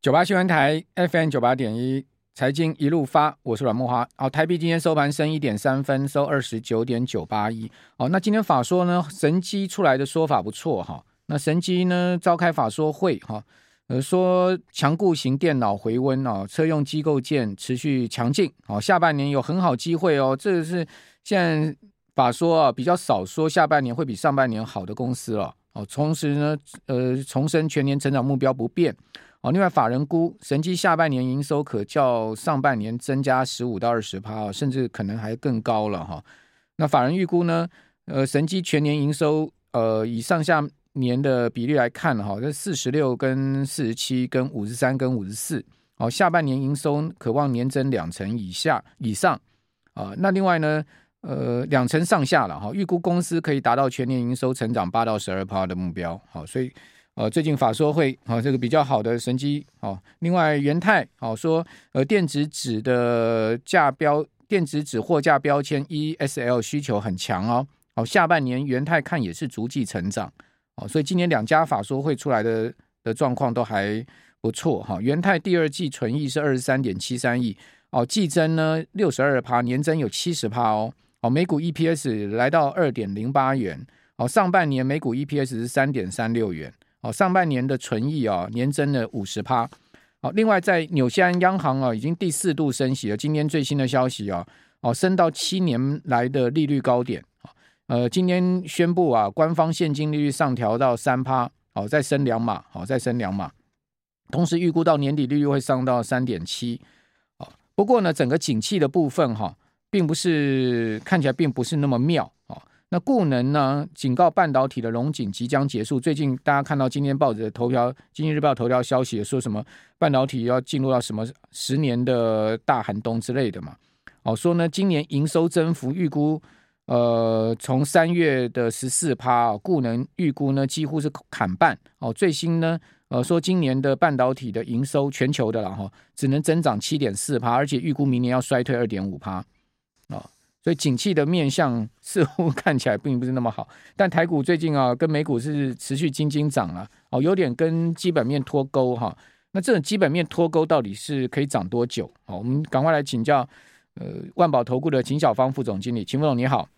九八新闻台 FM 九八点一，财经一路发，我是阮慕花。好，台币今天收盘升一点三分，收二十九点九八一。好，那今天法说呢，神机出来的说法不错哈。那神机呢召开法说会哈，呃说强固型电脑回温啊，车用机构件持续强劲。好，下半年有很好机会哦。这个是现在法说啊比较少说下半年会比上半年好的公司了。哦，同时呢，呃，重申全年成长目标不变。哦，另外法人估神机下半年营收可较上半年增加十五到二十趴，甚至可能还更高了哈。那法人预估呢？呃，神机全年营收，呃，以上下年的比例来看哈，这四十六跟四十七跟五十三跟五十四，哦，下半年营收可望年增两成以下以上啊。那另外呢，呃，两成上下了哈，预估公司可以达到全年营收成长八到十二趴的目标。好，所以。呃，最近法说会啊，这个比较好的神机哦。另外，元泰哦说，呃，电子纸的价标，电子纸货架标签 ESL 需求很强哦。哦，下半年元泰看也是逐季成长哦。所以今年两家法说会出来的的状况都还不错哈。元泰第二季纯益是二十三点七三亿哦，季增呢六十二趴，年增有七十趴哦。哦，每股 EPS 来到二点零八元哦。上半年每股 EPS 是三点三六元。哦，上半年的存益啊，年增了五十趴。好，另外在纽西兰央行啊，已经第四度升息了。今天最新的消息啊，哦，升到七年来的利率高点。呃，今天宣布啊，官方现金利率上调到三趴。哦，再升两码。好，再升两码。同时预估到年底利率会上到三点七。好，不过呢，整个景气的部分哈，并不是看起来并不是那么妙。那顾能呢？警告半导体的龙景即将结束。最近大家看到今天报纸的头条，《经济日报》头条消息说什么半导体要进入到什么十年的大寒冬之类的嘛？哦，说呢，今年营收增幅预估，呃，从三月的十四趴，顾能预估呢几乎是砍半。哦，最新呢，呃，说今年的半导体的营收全球的了哈，只能增长七点四趴，而且预估明年要衰退二点五趴。哦所以景气的面向似乎 看起来并不是那么好，但台股最近啊，跟美股是持续金金涨了哦，有点跟基本面脱钩哈。那这种基本面脱钩到底是可以涨多久？好，我们赶快来请教呃万宝投顾的秦小芳副总经理，秦副总你好，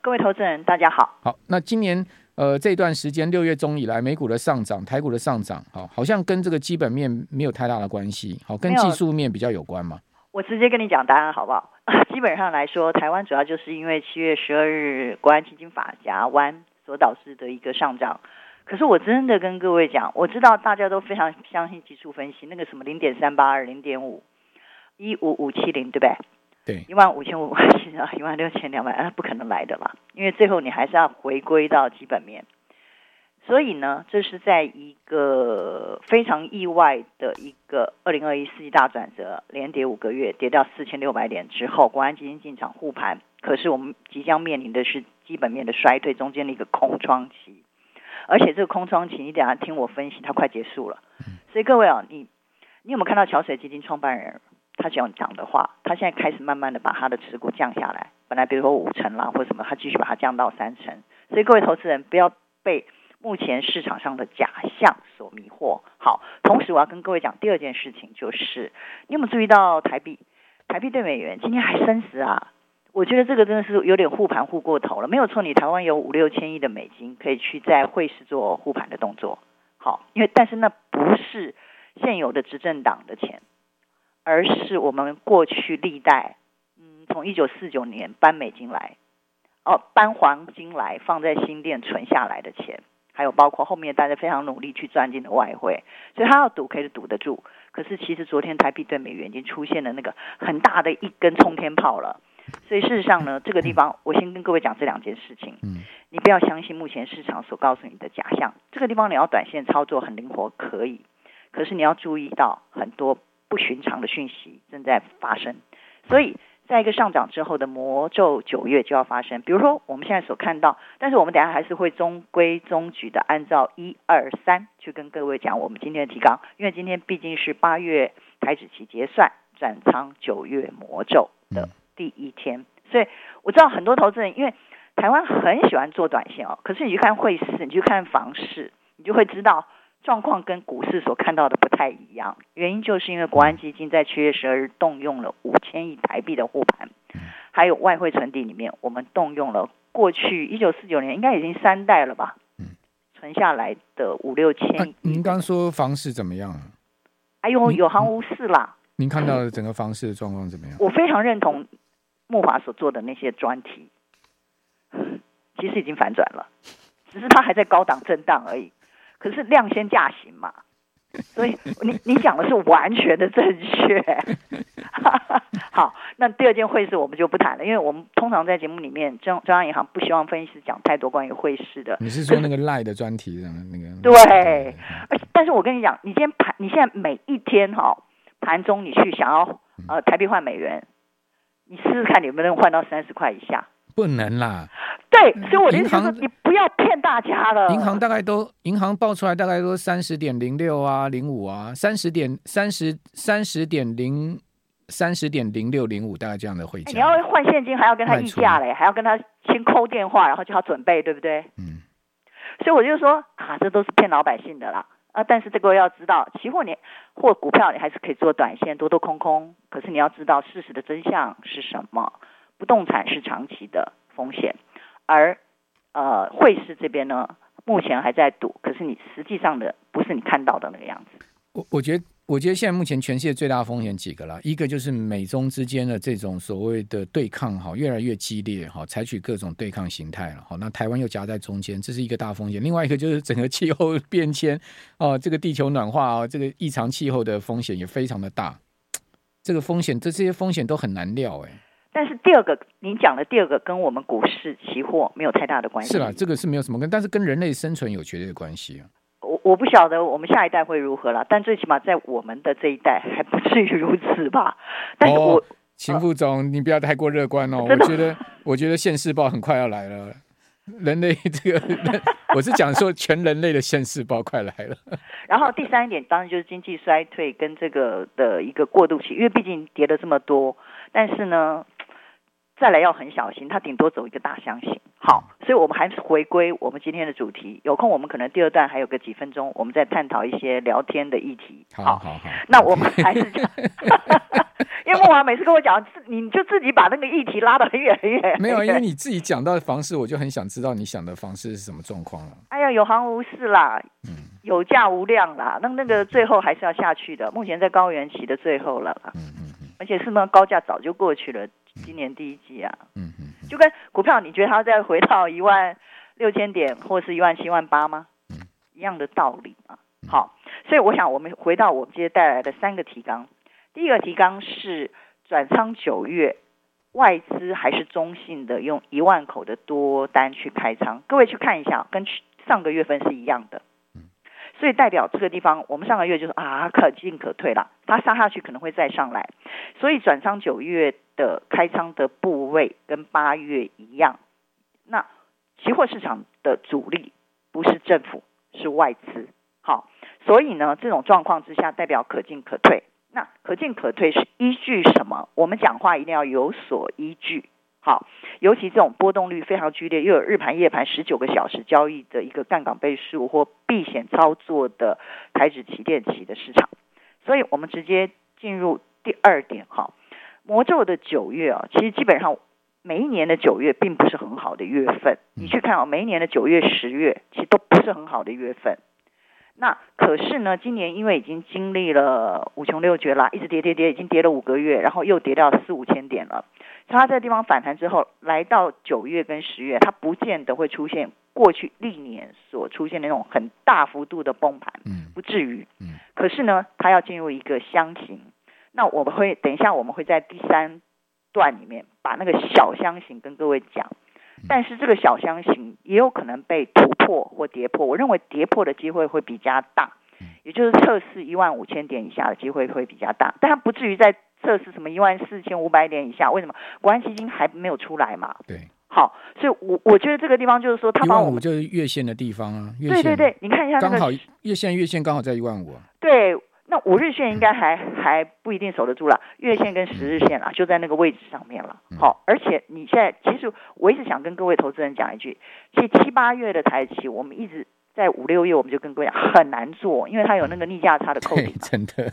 各位投资人大家好。好，那今年呃这段时间六月中以来，美股的上涨，台股的上涨，好，好像跟这个基本面没有太大的关系，好，跟技术面比较有关吗？我直接跟你讲答案好不好？基本上来说，台湾主要就是因为七月十二日国安基金法夹弯所导致的一个上涨。可是我真的跟各位讲，我知道大家都非常相信技术分析，那个什么零点三八二、零点五、一五五七零，对不对？对，一万五千五百一万六千两百，那不可能来的啦。因为最后你还是要回归到基本面。所以呢，这是在一个非常意外的一个二零二一世纪大转折，连跌五个月，跌到四千六百点之后，国安基金进场护盘。可是我们即将面临的是基本面的衰退，中间的一个空窗期。而且这个空窗期，你等下听我分析，它快结束了。所以各位啊，你你有没有看到桥水基金创办人他讲讲的话？他现在开始慢慢的把他的持股降下来，本来比如说五成啦或什么，他继续把它降到三成。所以各位投资人不要被。目前市场上的假象所迷惑。好，同时我要跟各位讲第二件事情，就是你有没有注意到台币？台币对美元今天还升值啊！我觉得这个真的是有点护盘护过头了。没有错，你台湾有五六千亿的美金可以去在汇市做护盘的动作。好，因为但是那不是现有的执政党的钱，而是我们过去历代，嗯，从一九四九年搬美金来，哦，搬黄金来放在新店存下来的钱。还有包括后面大家非常努力去赚进的外汇，所以他要赌可以赌得住。可是其实昨天台币对美元已经出现了那个很大的一根冲天炮了。所以事实上呢，这个地方我先跟各位讲这两件事情。嗯，你不要相信目前市场所告诉你的假象。这个地方你要短线操作很灵活可以，可是你要注意到很多不寻常的讯息正在发生。所以。在一个上涨之后的魔咒九月就要发生，比如说我们现在所看到，但是我们等下还是会中规中矩的按照一二三去跟各位讲我们今天的提纲，因为今天毕竟是八月台指期结算转仓九月魔咒的第一天，所以我知道很多投资人因为台湾很喜欢做短线哦，可是你去看汇市，你去看房市，你就会知道状况跟股市所看到的不太一样。原因就是因为国安基金在七月十二日动用了五千亿台币的护盘，还有外汇存底里面，我们动用了过去一九四九年应该已经三代了吧，存下来的五六千亿。您刚说房市怎么样？哎呦，有行无市啦。您看到的整个房市的状况怎么样？我非常认同木华所做的那些专题，其实已经反转了，只是它还在高档震荡而已。可是量先价行嘛，所以你你讲的是完全的正确。好，那第二件汇市我们就不谈了，因为我们通常在节目里面中中央银行不希望分析师讲太多关于汇市的。你是说那个赖的专题的那个？对，而但是我跟你讲，你今天盘，你现在每一天哈。盘中你去想要呃台币换美元，你试试看你能不能换到三十块以下？不能啦。对，所以我的意思是你不要骗大家了。银行大概都银行报出来大概都三十点零六啊零五啊三十点三十三十点零三十点零六零五大概这样的汇价。你要换现金还要跟他议价嘞，还要跟他先扣电话，然后叫他准备，对不对？嗯。所以我就说啊，这都是骗老百姓的啦。啊，但是这个要知道，期货你或股票你还是可以做短线，多多空空。可是你要知道事实的真相是什么？不动产是长期的风险，而呃汇市这边呢，目前还在赌，可是你实际上的不是你看到的那个样子。我我觉得。我觉得现在目前全世界最大的风险几个啦，一个就是美中之间的这种所谓的对抗哈，越来越激烈哈，采取各种对抗形态了哈。那台湾又夹在中间，这是一个大风险。另外一个就是整个气候变迁哦，这个地球暖化啊，这个异常气候的风险也非常的大。这个风险，这这些风险都很难料哎。但是第二个，您讲的第二个跟我们股市期货没有太大的关系。是啦，这个是没有什么跟，但是跟人类生存有绝对的关系啊。我我不晓得我们下一代会如何了，但最起码在我们的这一代还不至于如此吧。但是我，我、哦、秦副总，呃、你不要太过乐观哦。我觉得，我觉得现世报很快要来了。人类这个，我是讲说全人类的现世报快来了。然后第三一点，当然就是经济衰退跟这个的一个过渡期，因为毕竟跌了这么多，但是呢。再来要很小心，它顶多走一个大箱型。好，所以我们还是回归我们今天的主题。有空我们可能第二段还有个几分钟，我们再探讨一些聊天的议题。好好好，好，那我们还是讲，因为慕驊每次跟我讲，你就自己把那个议题拉得很远很远。没有，因为你自己讲到的房市，我就很想知道你想的房市是什么状况了。哎呀，有行无市啦，嗯，有价无量啦，那那个最后还是要下去的。目前在高原期的最后了嗯嗯，而且是那高价早就过去了。今年第一季啊，嗯嗯，就跟股票，你觉得它再回到一万六千点或是一万七万八吗？嗯，一样的道理嘛。好，所以我想我们回到我们今天带来的三个提纲。第一个提纲是转仓九月，外资还是中性的，用一万口的多单去开仓。各位去看一下，跟上个月份是一样的。所以代表这个地方，我们上个月就是啊，可进可退了，它杀下去可能会再上来，所以转仓九月的开仓的部位跟八月一样。那期货市场的主力不是政府，是外资。好，所以呢，这种状况之下，代表可进可退。那可进可退是依据什么？我们讲话一定要有所依据。好，尤其这种波动率非常剧烈，又有日盘夜盘十九个小时交易的一个杠杆倍数或避险操作的台指期电期的市场，所以我们直接进入第二点哈。魔咒的九月啊，其实基本上每一年的九月并不是很好的月份，你去看啊，每一年的九月、十月其实都不是很好的月份。那可是呢，今年因为已经经历了五穷六绝啦，一直跌跌跌，已经跌了五个月，然后又跌到四五千点了。它在这个地方反弹之后，来到九月跟十月，它不见得会出现过去历年所出现的那种很大幅度的崩盘，不至于。可是呢，它要进入一个箱型。那我们会等一下，我们会在第三段里面把那个小箱型跟各位讲。但是这个小箱型也有可能被突破或跌破，我认为跌破的机会会比较大，也就是测试一万五千点以下的机会会比较大，但它不至于在测试什么一万四千五百点以下。为什么？国安基金还没有出来嘛？对，好，所以我我觉得这个地方就是说，它把我们就是月线的地方啊，对对对，你看一下，刚好月线月线刚好在一万五啊，对。那五日线应该还还不一定守得住了，月线跟十日线啊，就在那个位置上面了。好，而且你现在其实我一直想跟各位投资人讲一句，其实七八月的台期我们一直在五六月我们就跟各位讲很难做，因为它有那个逆价差的扣抵，真的，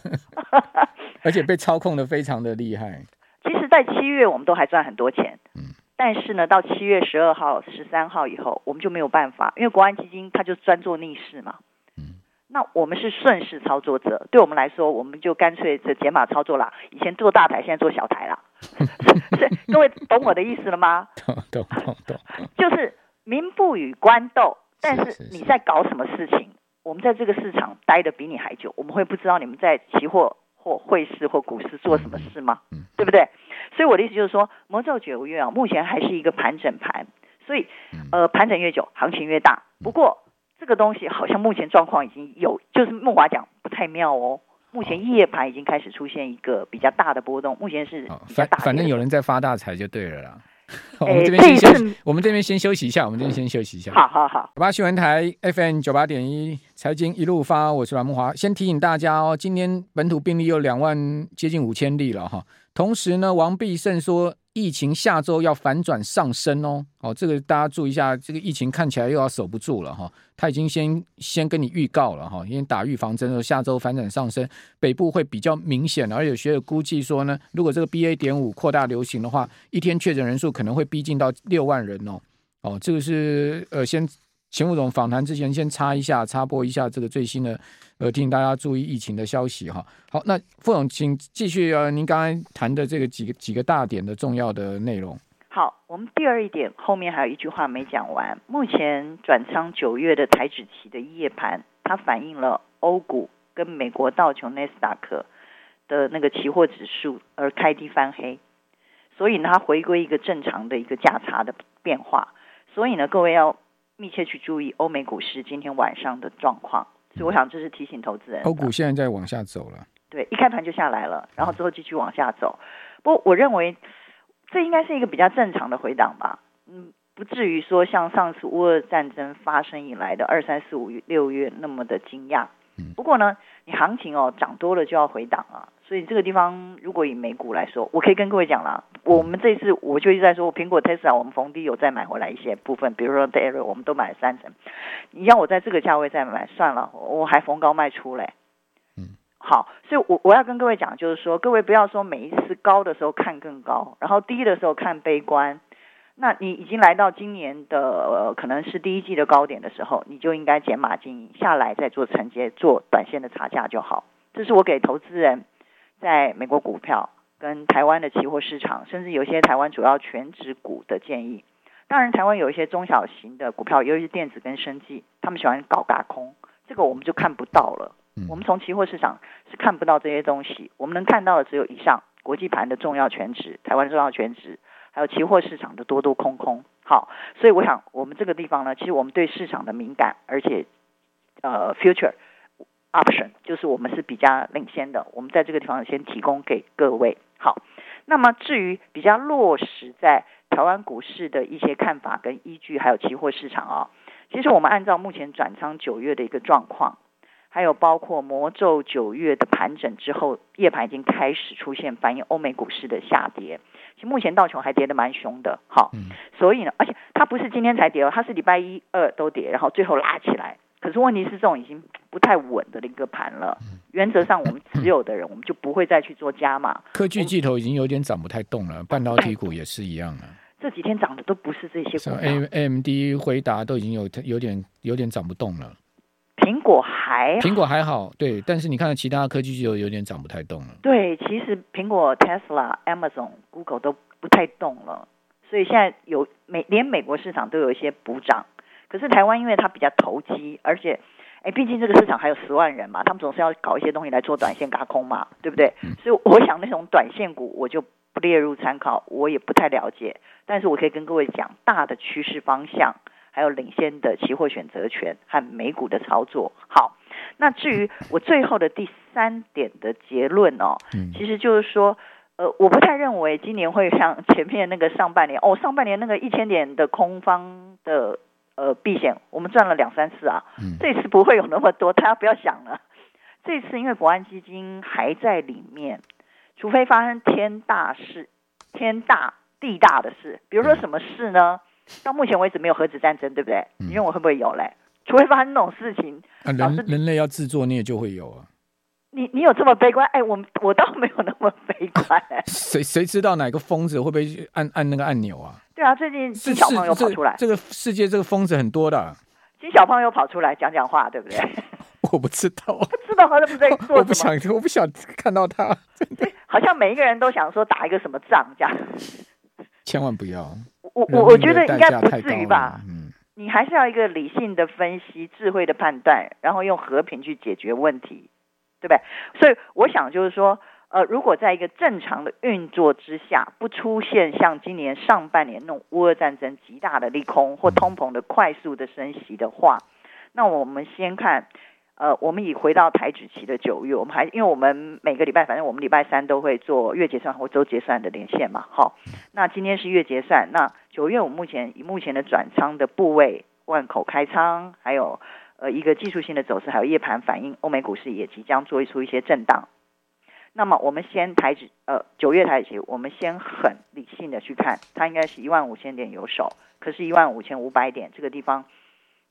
而且被操控的非常的厉害。其实，在七月我们都还赚很多钱，嗯，但是呢，到七月十二号、十三号以后，我们就没有办法，因为国安基金它就专做逆势嘛，嗯，那我们是顺势操作者，对我们来说，我们就干脆这减码操作啦。以前做大台，现在做小台啦。各位懂我的意思了吗？懂懂懂懂，就是民不与官斗，但是你在搞什么事情？我们在这个市场待的比你还久，我们会不知道你们在期货。或汇市或股市做什么事吗？嗯，对不对？所以我的意思就是说，魔咒九月啊，目前还是一个盘整盘，所以呃，盘整越久，行情越大。不过这个东西好像目前状况已经有，就是木华讲不太妙哦。目前夜盘已经开始出现一个比较大的波动，目前是反反正有人在发大财就对了啦。我们这边先休，我们这边先休息一下，我们这边先休息一下。好好好，九八新闻台 FM 九八点一，财经一路发，我是阮慕驊。先提醒大家哦，今天本土病例有两万接近五千例了哈。同时呢，王必胜说。疫情下周要反转上升哦，哦，这个大家注意一下，这个疫情看起来又要守不住了哈。他已经先先跟你预告了哈，因为打预防针说下周反转上升，北部会比较明显，而且学者估计说呢，如果这个 BA. 点五扩大流行的话，一天确诊人数可能会逼近到六万人哦。哦，这个是呃先。前副总访谈之前，先插一下，插播一下这个最新的，呃，提醒大家注意疫情的消息哈。好，那副总，请继续呃，您刚才谈的这个几个几个大点的重要的内容。好，我们第二一点后面还有一句话没讲完。目前转仓九月的台指期的夜盘，它反映了欧股跟美国道琼纳斯达克的那个期货指数而开低翻黑，所以呢，它回归一个正常的一个价差的变化。所以呢，各位要。密切去注意欧美股市今天晚上的状况，所以我想这是提醒投资人。欧股现在在往下走了，对，一开盘就下来了，然后之后继续往下走。不过我认为这应该是一个比较正常的回档吧，嗯，不至于说像上次乌俄战争发生以来的二三四五六月那么的惊讶。不过呢，你行情哦涨多了就要回档啊。所以这个地方，如果以美股来说，我可以跟各位讲啦，我们这次我就一直在说，苹果、Tesla，我们逢低有再买回来一些部分，比如说 d a r r y 我们都买了三成。你要我在这个价位再买，算了，我还逢高卖出嘞。嗯，好，所以我我要跟各位讲，就是说，各位不要说每一次高的时候看更高，然后低的时候看悲观。那你已经来到今年的、呃、可能是第一季的高点的时候，你就应该减码经营下来，再做承接，做短线的差价就好。这是我给投资人。在美国股票跟台湾的期货市场，甚至有一些台湾主要全值股的建议。当然，台湾有一些中小型的股票，尤其是电子跟生技，他们喜欢搞轧空，这个我们就看不到了。我们从期货市场是看不到这些东西，我们能看到的只有以上国际盘的重要全值、台湾重要全值，还有期货市场的多多空空。好，所以我想我们这个地方呢，其实我们对市场的敏感，而且呃，future。Option 就是我们是比较领先的，我们在这个地方先提供给各位。好，那么至于比较落实在台湾股市的一些看法跟依据，还有期货市场啊、哦，其实我们按照目前转仓九月的一个状况，还有包括魔咒九月的盘整之后，夜盘已经开始出现反映欧美股市的下跌。其实目前道琼还跌得蛮凶的，好，所以呢，而且它不是今天才跌哦，它是礼拜一二都跌，然后最后拉起来。可是问题是，这种已经不太稳的一个盘了。原则上，我们持有的人，我们就不会再去做加码。科技巨头已经有点涨不太动了，半导体股也是一样啊。这几天涨的都不是这些股票。A M D、回答都已经有有点有点涨不动了。苹果还苹果还好，对，但是你看其他科技巨头有点涨不太动了。对，其实苹果、Tesla、Amazon、Google 都不太动了，所以现在有美连美国市场都有一些补涨。可是台湾因为它比较投机，而且，哎，毕竟这个市场还有十万人嘛，他们总是要搞一些东西来做短线轧空嘛，对不对？所以我想那种短线股我就不列入参考，我也不太了解。但是我可以跟各位讲大的趋势方向，还有领先的期货选择权和美股的操作。好，那至于我最后的第三点的结论哦，其实就是说，呃，我不太认为今年会像前面那个上半年哦，上半年那个一千点的空方的。呃，避险我们赚了两三次啊，嗯、这次不会有那么多，大家不要想了。这次因为国安基金还在里面，除非发生天大事、天大地大的事，比如说什么事呢？到目前为止没有核子战争，对不对？你认为会不会有嘞？除非发生那种事情，啊，人人类要自作孽就会有啊。你你有这么悲观？哎，我我倒没有那么悲观。谁谁知道哪个疯子会不会按按那个按钮啊？对啊，最近金小胖又跑出来，这个世界这个疯子很多的。金小胖又跑出来讲讲话，对不对？我不知道，不 知道他在不在做什么？我不想，我不想看到他。对，好像每一个人都想说打一个什么仗这样。千万不要。我我我觉得应该不至于吧。嗯。你还是要一个理性的分析、智慧的判断，然后用和平去解决问题。对不对？所以我想就是说，呃，如果在一个正常的运作之下，不出现像今年上半年那种乌俄战争极大的利空或通膨的快速的升息的话，那我们先看，呃，我们以回到台指期的九月，我们还因为我们每个礼拜，反正我们礼拜三都会做月结算或周结算的连线嘛，好，那今天是月结算，那九月我目前以目前的转仓的部位，万口开仓，还有。呃，一个技术性的走势，还有夜盘反应，欧美股市也即将做出一些震荡。那么，我们先抬指呃九月抬指，我们先很理性的去看，它应该是一万五千点有手，可是，一万五千五百点这个地方，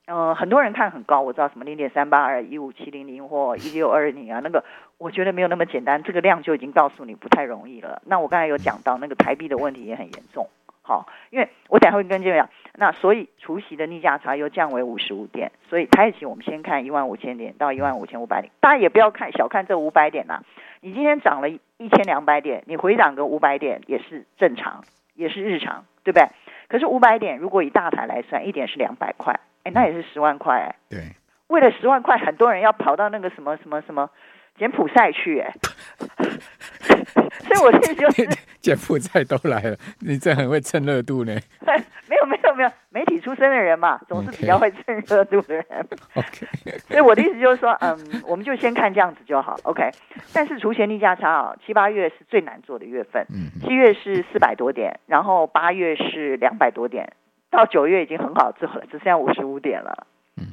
呃，很多人看很高，我知道什么零点三八二、一五七零零或一六二零啊，那个我觉得没有那么简单，这个量就已经告诉你不太容易了。那我刚才有讲到那个台币的问题也很严重。好，因为我等下会跟这样，那所以除夕的逆价差又降为五十五点，所以台指我们先看一万五千点到一万五千五百点，大家也不要看小看这五百点呐、啊，你今天涨了一千两百点，你回涨个五百点也是正常，也是日常，对不对？可是五百点如果以大台来算，一点是两百块，哎，那也是十万块，哎，对，为了十万块，很多人要跑到那个什么什么什么。柬埔寨去哎，所以我现在就是柬埔寨都来了，你这很会蹭热度呢。没有没有没有，媒体出身的人嘛，总是比较会蹭热度的人。OK，所以我的意思就是说，嗯，我们就先看这样子就好。OK，但是除权逆价差啊，七八月是最难做的月份。嗯，七月是四百多点，然后八月是两百多点，到九月已经很好做了，只剩下五十五点了。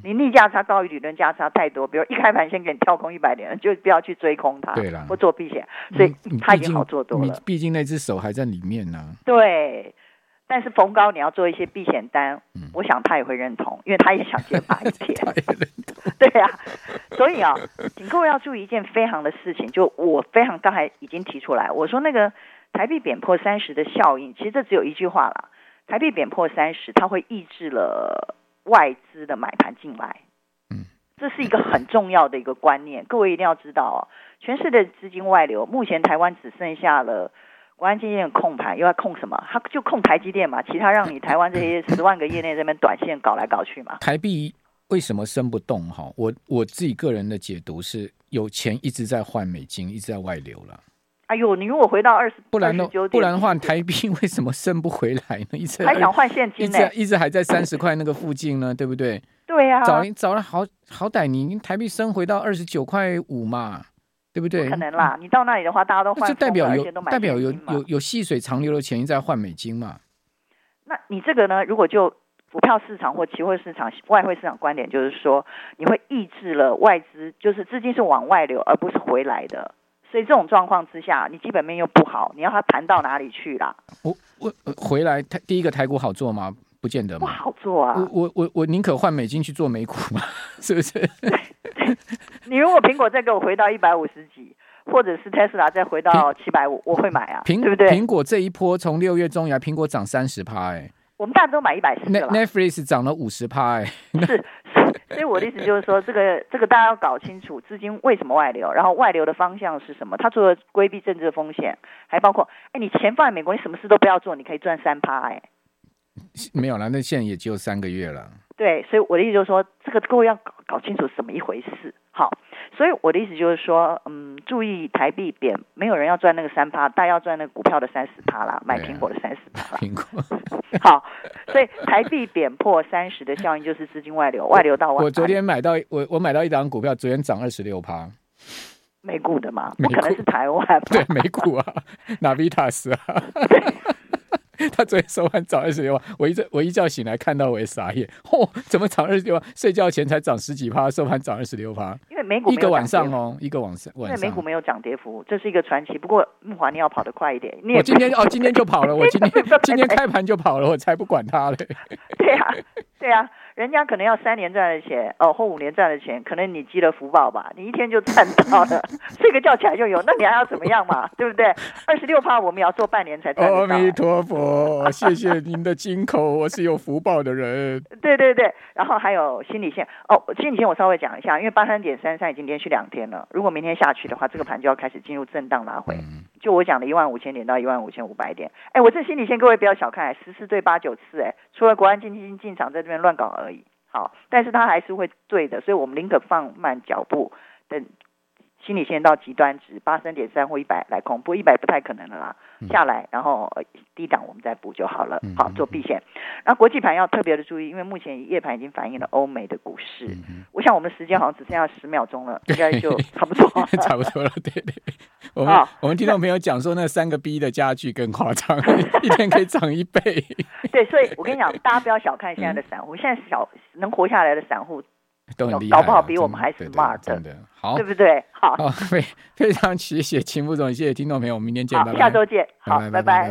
你逆价差高于理论价差太多，比如一开盘先给你跳空一百点，就不要去追空它，对了，或做避险，所以它已经好做多了。毕竟那只手还在里面呢、啊。对，但是逢高你要做一些避险单，嗯、我想他也会认同，因为他也想减码一点。对呀、啊，所以啊，请各位要注意一件非常的事情，就我非常刚才已经提出来，我说那个台币贬破三十的效应，其实这只有一句话了，台币贬破三十，它会抑制了。外资的买盘进来，嗯，这是一个很重要的一个观念，各位一定要知道哦。全市的资金外流，目前台湾只剩下了国安基金控盘，又要控什么？他就控台积电嘛，其他让你台湾这些 十万个业内这边短线搞来搞去嘛。台币为什么升不动？哈，我我自己个人的解读是，有钱一直在换美金，一直在外流了。哎呦，你如果回到二十，不然呢？不然的话，台币为什么升不回来呢？一直还想换现金呢，一直一直还在三十块那个附近呢，对不对？对呀、啊，早早了好好歹你台币升回到二十九块五嘛，对不对？不可能啦，你到那里的话，大家都换，就代表有代表有有有细水长流的钱在换美金嘛。那你这个呢？如果就股票市场或期货市场、外汇市场观点，就是说你会抑制了外资，就是资金是往外流，而不是回来的。所以这种状况之下，你基本面又不好，你要它盘到哪里去啦？我我回来台第一个台股好做吗？不见得嘛。不好做啊！我我我我宁可换美金去做美股嘛，是不是？你如果苹果再给我回到一百五十几，或者是 Tesla 再回到七百五，我会买啊，苹对不对？苹果这一波从六月中以来，苹果涨三十趴，哎，我们大家都买一百四了。Netflix 涨了五十趴，哎，是。所以我的意思就是说，这个 这个大家要搞清楚资金为什么外流，然后外流的方向是什么。它除了规避政治的风险，还包括，哎，你钱放在美国，你什么事都不要做，你可以赚三趴，哎，没有了，那现在也只有三个月了。对，所以我的意思就是说，这个各位要搞搞清楚怎么一回事。好，所以我的意思就是说，嗯，注意台币贬，没有人要赚那个三趴，大家要赚那个股票的三十趴啦，买苹果的三十趴啦。苹果。好，所以台币贬破三十的效应就是资金外流，外流到外。我昨天买到我我买到一档股票，昨天涨二十六趴。美股的嘛，不可能是台湾。对，美股啊，Navitas 啊。他昨天收盘涨二十六万，我一我一觉醒来看到我也傻眼，嚯、哦，怎么涨二十六万？睡觉前才涨十几趴，收盘涨二十六趴。因为美股一个晚上哦，一个晚上，因为美股没有涨跌幅，这是一个传奇。不过木华你要跑得快一点，你我今天哦，今天就跑了，我今天 今天开盘就跑了，我才不管它嘞。对呀、啊，对呀、啊，人家可能要三年赚的钱，哦，或五年赚的钱，可能你积了福报吧，你一天就赚到了，睡个觉起来就有，那你还要怎么样嘛？对不对？二十六趴我们要做半年才赚到。阿弥陀佛，谢谢您的金口，我是有福报的人。对对对，然后还有心理线，哦，心理线我稍微讲一下，因为八三点三三已经连续两天了，如果明天下去的话，这个盘就要开始进入震荡拉回。嗯、就我讲的一万五千点到一万五千五百点，哎，我这心理线各位不要小看，十四对八九次，哎，除了国安基金进场在这边乱搞而已。好，但是它还是会对的，所以我们宁可放慢脚步，等心理线到极端值八三点三或一百来空，不一百不太可能了啦，下来然后低档我们再补就好了。好，做避险。然后国际盘要特别的注意，因为目前夜盘已经反映了欧美的股市。我想我们的时间好像只剩下十秒钟了，应该就 差不多，差不多了。对对，我们我们听众朋友讲说，那三个 B 的家具更夸张，一天可以涨一倍。对，所以我跟你讲，大家不要小看现在的散户，现在小。能活下来的散户都很厉害，搞不好比我们还 smart，真的。好，对不对？好，非非常谢谢秦副总，谢谢听众朋友，我们明天见，下周见，好，拜拜。